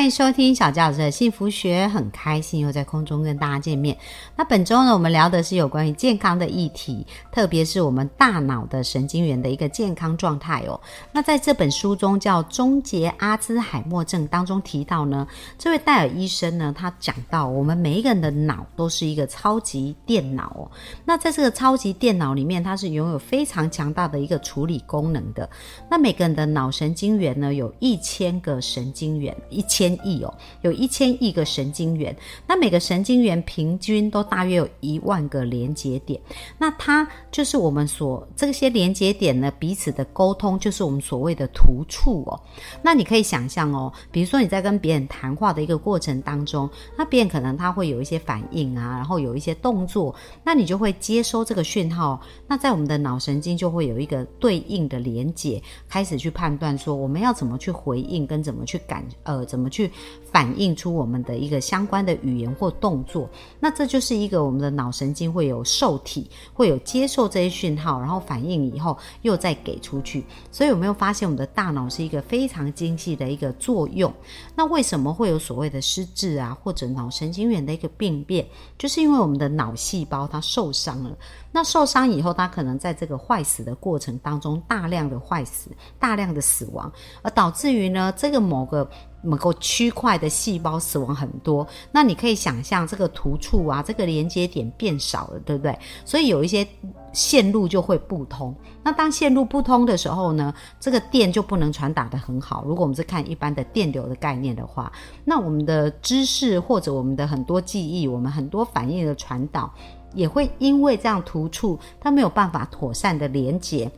欢迎收听小教师的幸福学，很开心又在空中跟大家见面。那本周呢，我们聊的是有关于健康的议题，特别是我们大脑的神经元的一个健康状态哦。那在这本书中叫《终结阿兹海默症》当中提到呢，这位戴尔医生呢，他讲到我们每一个人的脑都是一个超级电脑哦。那在这个超级电脑里面，它是拥有非常强大的一个处理功能的。那每个人的脑神经元呢，有一千个神经元，一千。千亿哦，有一千亿个神经元，那每个神经元平均都大约有一万个连接点，那它就是我们所这些连接点呢彼此的沟通，就是我们所谓的突触哦。那你可以想象哦，比如说你在跟别人谈话的一个过程当中，那别人可能他会有一些反应啊，然后有一些动作，那你就会接收这个讯号，那在我们的脑神经就会有一个对应的连接，开始去判断说我们要怎么去回应跟怎么去感呃怎么。去反映出我们的一个相关的语言或动作，那这就是一个我们的脑神经会有受体，会有接受这些讯号，然后反应以后又再给出去。所以有没有发现我们的大脑是一个非常精细的一个作用？那为什么会有所谓的失智啊，或者脑神经元的一个病变？就是因为我们的脑细胞它受伤了。那受伤以后，它可能在这个坏死的过程当中，大量的坏死，大量的死亡，而导致于呢，这个某个某个区块的细胞死亡很多。那你可以想象，这个突触啊，这个连接点变少了，对不对？所以有一些线路就会不通。那当线路不通的时候呢，这个电就不能传达的很好。如果我们是看一般的电流的概念的话，那我们的知识或者我们的很多记忆，我们很多反应的传导。也会因为这样突触，它没有办法妥善的连接。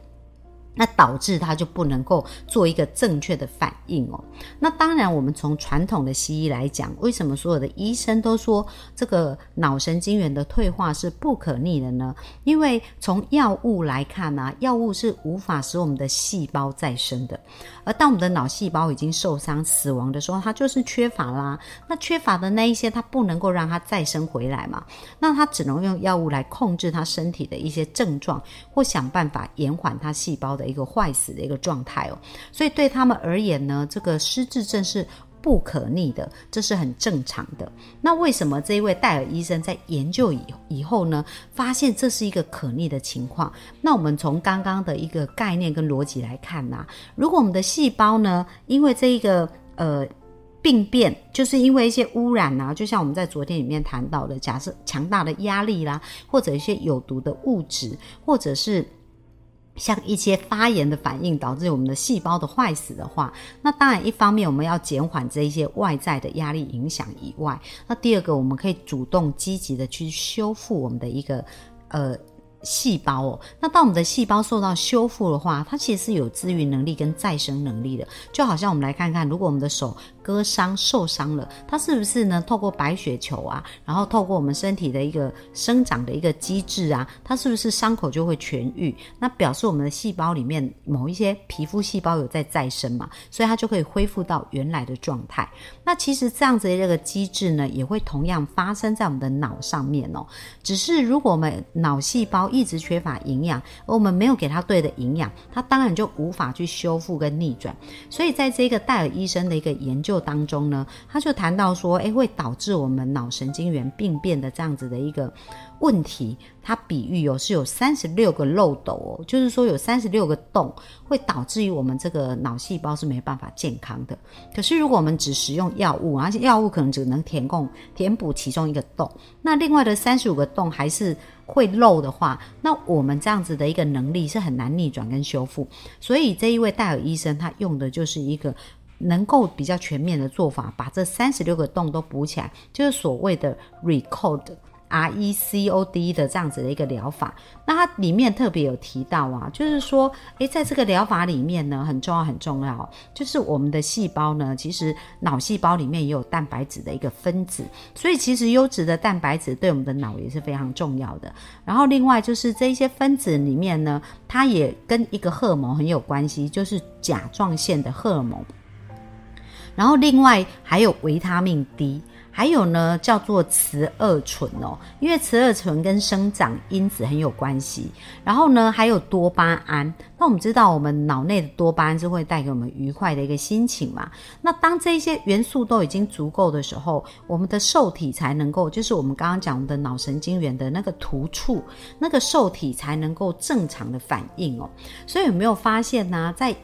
那导致他就不能够做一个正确的反应哦。那当然，我们从传统的西医来讲，为什么所有的医生都说这个脑神经元的退化是不可逆的呢？因为从药物来看呢，药物是无法使我们的细胞再生的。而当我们的脑细胞已经受伤、死亡的时候，它就是缺乏啦。那缺乏的那一些，它不能够让它再生回来嘛？那它只能用药物来控制它身体的一些症状，或想办法延缓它细胞的。的一个坏死的一个状态哦，所以对他们而言呢，这个失智症是不可逆的，这是很正常的。那为什么这一位戴尔医生在研究以以后呢，发现这是一个可逆的情况？那我们从刚刚的一个概念跟逻辑来看呐，如果我们的细胞呢，因为这一个呃病变，就是因为一些污染啊，就像我们在昨天里面谈到的，假设强大的压力啦，或者一些有毒的物质，或者是。像一些发炎的反应导致我们的细胞的坏死的话，那当然一方面我们要减缓这一些外在的压力影响以外，那第二个我们可以主动积极的去修复我们的一个呃。细胞哦，那当我们的细胞受到修复的话，它其实是有自愈能力跟再生能力的。就好像我们来看看，如果我们的手割伤受伤了，它是不是呢？透过白血球啊，然后透过我们身体的一个生长的一个机制啊，它是不是伤口就会痊愈？那表示我们的细胞里面某一些皮肤细胞有在再生嘛，所以它就可以恢复到原来的状态。那其实这样子的这个机制呢，也会同样发生在我们的脑上面哦。只是如果我们脑细胞一直缺乏营养，而我们没有给它对的营养，它当然就无法去修复跟逆转。所以在这个戴尔医生的一个研究当中呢，他就谈到说，诶，会导致我们脑神经元病变的这样子的一个问题。他比喻有是有三十六个漏斗哦，就是说有三十六个洞，会导致于我们这个脑细胞是没办法健康的。可是如果我们只使用药物，而且药物可能只能填供填补其中一个洞，那另外的三十五个洞还是。会漏的话，那我们这样子的一个能力是很难逆转跟修复。所以这一位戴尔医生他用的就是一个能够比较全面的做法，把这三十六个洞都补起来，就是所谓的 recode R E C O D 的这样子的一个疗法。那它里面特别有提到啊，就是说，诶，在这个疗法里面呢，很重要很重要，就是我们的细胞呢，其实脑细胞里面也有蛋白质的一个分子，所以其实优质的蛋白质对我们的脑也是非常重要的。然后另外就是这一些分子里面呢，它也跟一个荷尔蒙很有关系，就是甲状腺的荷尔蒙。然后另外还有维他命 D。还有呢，叫做雌二醇哦，因为雌二醇跟生长因子很有关系。然后呢，还有多巴胺。那我们知道，我们脑内的多巴胺是会带给我们愉快的一个心情嘛。那当这些元素都已经足够的时候，我们的受体才能够，就是我们刚刚讲我们的脑神经元的那个突触，那个受体才能够正常的反应哦。所以有没有发现呢，在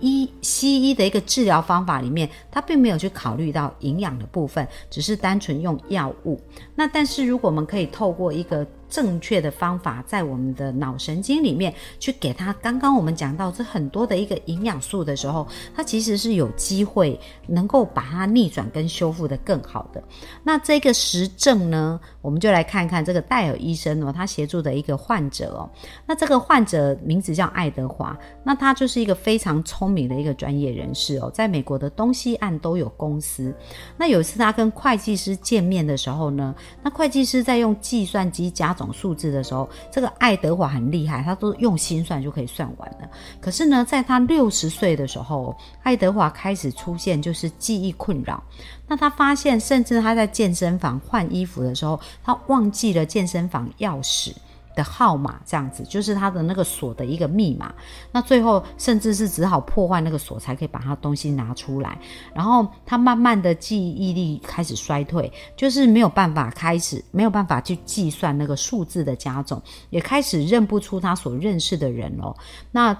医西医的一个治疗方法里面，它并没有去考虑到营养的部分，只是单纯用药物。那但是如果我们可以透过一个正确的方法，在我们的脑神经里面去给他刚刚我们讲到这很多的一个营养素的时候，它其实是有机会能够把它逆转跟修复的更好的。那这个实证呢，我们就来看看这个戴尔医生哦，他协助的一个患者哦。那这个患者名字叫爱德华，那他就是一个非常聪明的一个专业人士哦，在美国的东西岸都有公司。那有一次他跟会计师见面的时候呢，那会计师在用计算机加总数字的时候，这个爱德华很厉害，他都用心算就可以算完了。可是呢，在他六十岁的时候，爱德华开始出现就是记忆困扰。那他发现，甚至他在健身房换衣服的时候，他忘记了健身房钥匙。的号码这样子，就是他的那个锁的一个密码。那最后甚至是只好破坏那个锁，才可以把他东西拿出来。然后他慢慢的记忆力开始衰退，就是没有办法开始没有办法去计算那个数字的加总，也开始认不出他所认识的人了。那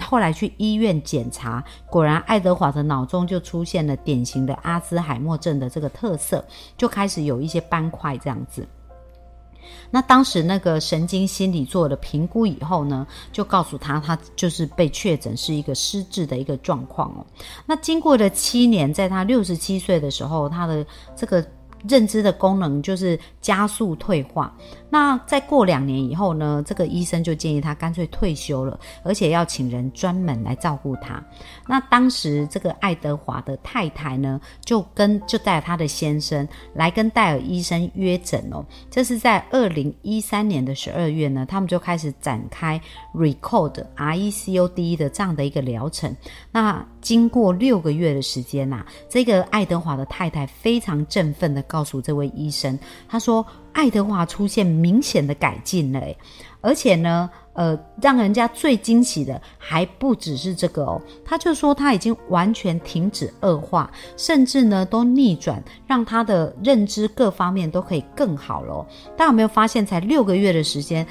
后来去医院检查，果然爱德华的脑中就出现了典型的阿兹海默症的这个特色，就开始有一些斑块这样子。那当时那个神经心理做了评估以后呢，就告诉他，他就是被确诊是一个失智的一个状况哦。那经过了七年，在他六十七岁的时候，他的这个。认知的功能就是加速退化。那再过两年以后呢？这个医生就建议他干脆退休了，而且要请人专门来照顾他。那当时这个爱德华的太太呢，就跟就带他的先生来跟戴尔医生约诊哦。这是在二零一三年的十二月呢，他们就开始展开 Recode recode 的这样的一个疗程。那经过六个月的时间呐，这个爱德华的太太非常振奋的。告诉这位医生，他说爱德华出现明显的改进了，而且呢，呃，让人家最惊喜的还不只是这个哦，他就说他已经完全停止恶化，甚至呢都逆转，让他的认知各方面都可以更好了。大家有没有发现，才六个月的时间，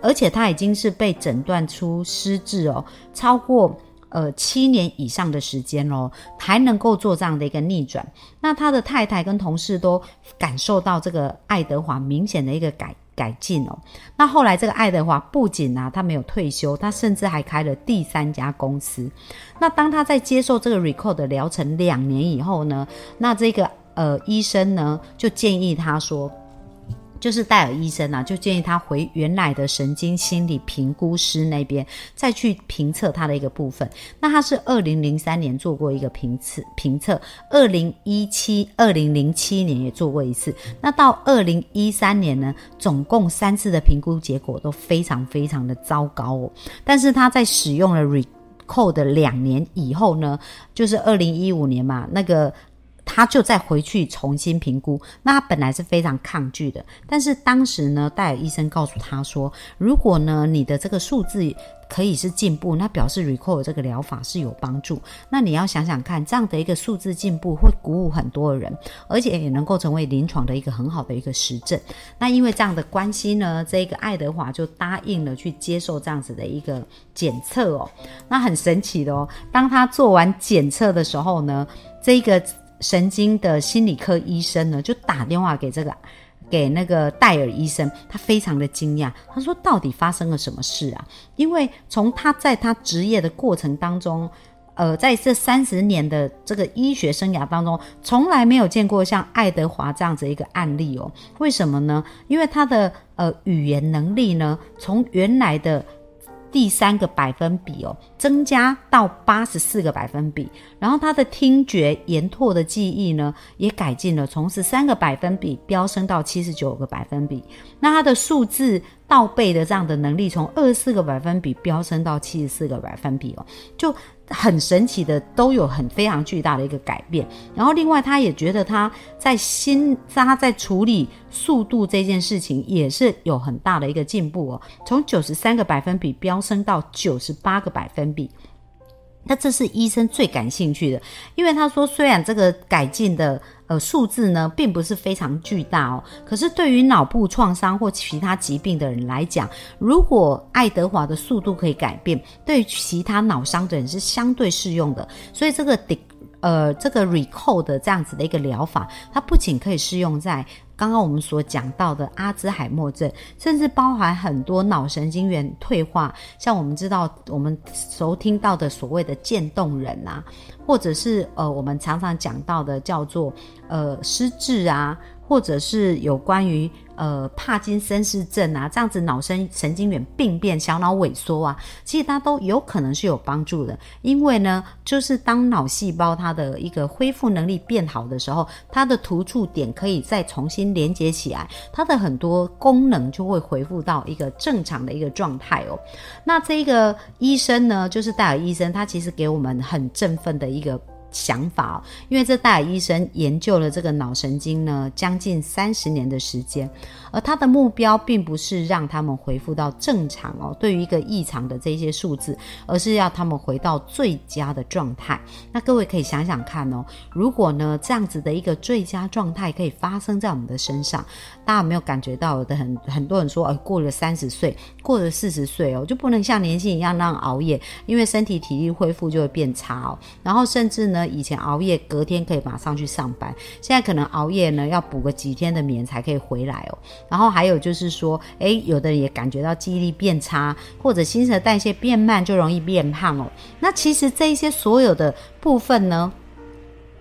而且他已经是被诊断出失智哦，超过。呃，七年以上的时间喽，还能够做这样的一个逆转。那他的太太跟同事都感受到这个爱德华明显的一个改改进哦。那后来这个爱德华不仅啊，他没有退休，他甚至还开了第三家公司。那当他在接受这个 Record 的疗程两年以后呢，那这个呃医生呢就建议他说。就是戴尔医生啊，就建议他回原来的神经心理评估师那边再去评测他的一个部分。那他是二零零三年做过一个评测，评测二零一七、二零零七年也做过一次。那到二零一三年呢，总共三次的评估结果都非常非常的糟糕哦。但是他在使用了 Recode 两年以后呢，就是二零一五年嘛，那个。他就再回去重新评估，那他本来是非常抗拒的，但是当时呢，戴尔医生告诉他说，如果呢你的这个数字可以是进步，那表示 Recall 这个疗法是有帮助。那你要想想看，这样的一个数字进步会鼓舞很多人，而且也能够成为临床的一个很好的一个实证。那因为这样的关系呢，这个爱德华就答应了去接受这样子的一个检测哦。那很神奇的哦，当他做完检测的时候呢，这个。神经的心理科医生呢，就打电话给这个，给那个戴尔医生，他非常的惊讶，他说：“到底发生了什么事啊？”因为从他在他职业的过程当中，呃，在这三十年的这个医学生涯当中，从来没有见过像爱德华这样子一个案例哦。为什么呢？因为他的呃语言能力呢，从原来的。第三个百分比哦，增加到八十四个百分比，然后他的听觉延拓的记忆呢，也改进了，从十三个百分比飙升到七十九个百分比。那他的数字倒背的这样的能力，从二十四个百分比飙升到七十四个百分比哦，就。很神奇的，都有很非常巨大的一个改变。然后，另外他也觉得他在心，他在处理速度这件事情也是有很大的一个进步哦，从九十三个百分比飙升到九十八个百分比。那这是医生最感兴趣的，因为他说，虽然这个改进的。呃，数字呢并不是非常巨大哦，可是对于脑部创伤或其他疾病的人来讲，如果爱德华的速度可以改变，对其他脑伤的人是相对适用的。所以这个呃这个 recall 的这样子的一个疗法，它不仅可以适用在。刚刚我们所讲到的阿兹海默症，甚至包含很多脑神经元退化，像我们知道我们熟听到的所谓的渐冻人啊，或者是呃我们常常讲到的叫做呃失智啊。或者是有关于呃帕金森氏症啊这样子脑神神经元病变、小脑萎缩啊，其实它都有可能是有帮助的。因为呢，就是当脑细胞它的一个恢复能力变好的时候，它的突触点可以再重新连接起来，它的很多功能就会恢复到一个正常的一个状态哦。那这个医生呢，就是戴尔医生，他其实给我们很振奋的一个。想法哦，因为这戴尔医生研究了这个脑神经呢，将近三十年的时间，而他的目标并不是让他们恢复到正常哦，对于一个异常的这些数字，而是要他们回到最佳的状态。那各位可以想想看哦，如果呢这样子的一个最佳状态可以发生在我们的身上，大家有没有感觉到的？很很多人说，哎，过了三十岁，过了四十岁哦，就不能像年轻一样那样熬夜，因为身体体力恢复就会变差哦，然后甚至呢。以前熬夜，隔天可以马上去上班，现在可能熬夜呢，要补个几天的眠才可以回来哦。然后还有就是说，诶，有的人也感觉到记忆力变差，或者新陈代谢变慢，就容易变胖哦。那其实这一些所有的部分呢，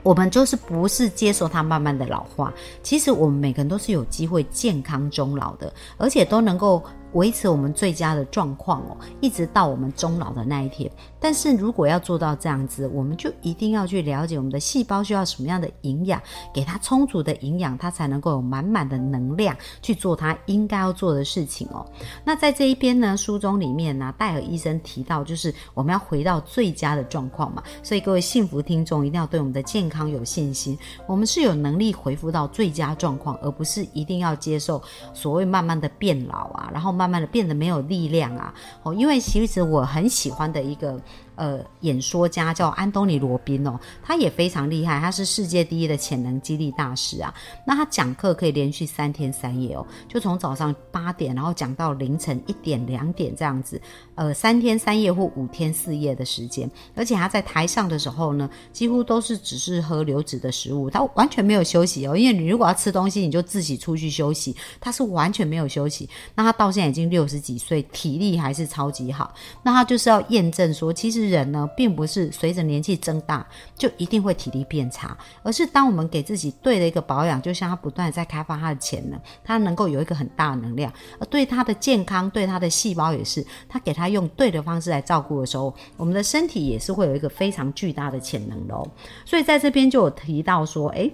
我们就是不是接受它慢慢的老化，其实我们每个人都是有机会健康终老的，而且都能够。维持我们最佳的状况哦，一直到我们终老的那一天。但是如果要做到这样子，我们就一定要去了解我们的细胞需要什么样的营养，给它充足的营养，它才能够有满满的能量去做它应该要做的事情哦。那在这一边呢，书中里面呢，戴尔医生提到，就是我们要回到最佳的状况嘛。所以各位幸福听众一定要对我们的健康有信心，我们是有能力恢复到最佳状况，而不是一定要接受所谓慢慢的变老啊，然后慢。慢慢的变得没有力量啊！哦，因为其实我很喜欢的一个。呃，演说家叫安东尼·罗宾哦，他也非常厉害，他是世界第一的潜能激励大师啊。那他讲课可以连续三天三夜哦，就从早上八点，然后讲到凌晨一点、两点这样子，呃，三天三夜或五天四夜的时间。而且他在台上的时候呢，几乎都是只是喝流质的食物，他完全没有休息哦。因为你如果要吃东西，你就自己出去休息，他是完全没有休息。那他到现在已经六十几岁，体力还是超级好。那他就是要验证说，其实。人呢，并不是随着年纪增大就一定会体力变差，而是当我们给自己对的一个保养，就像他不断在开发他的潜能，他能够有一个很大的能量，而对他的健康，对他的细胞也是，他给他用对的方式来照顾的时候，我们的身体也是会有一个非常巨大的潜能的哦。所以在这边就有提到说，诶。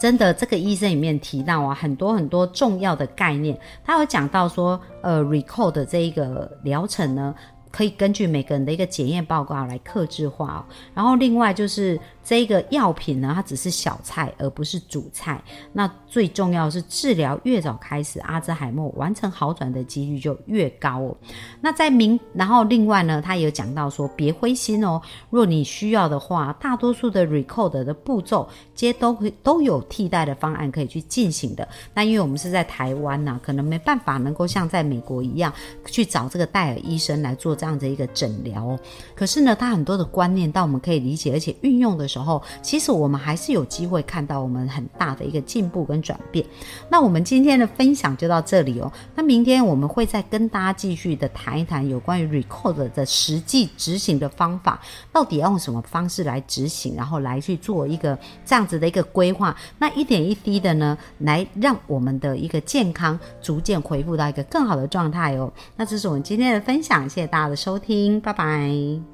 真的，这个医生里面提到啊，很多很多重要的概念，他有讲到说，呃，recall 的这一个疗程呢。可以根据每个人的一个检验报告来克制化。然后另外就是这个药品呢，它只是小菜而不是主菜。那最重要是治疗越早开始，阿兹海默完成好转的几率就越高哦。那在明，然后另外呢，他有讲到说别灰心哦。若你需要的话，大多数的 record 的步骤，皆都会都有替代的方案可以去进行的。那因为我们是在台湾呐，可能没办法能够像在美国一样去找这个戴尔医生来做。这样的一个诊疗哦。可是呢，他很多的观念，但我们可以理解而且运用的时候，其实我们还是有机会看到我们很大的一个进步跟转变。那我们今天的分享就到这里哦。那明天我们会再跟大家继续的谈一谈有关于 record 的实际执行的方法，到底要用什么方式来执行，然后来去做一个这样子的一个规划。那一点一滴的呢，来让我们的一个健康逐渐恢复到一个更好的状态哦。那这是我们今天的分享，谢谢大家的收听，拜拜。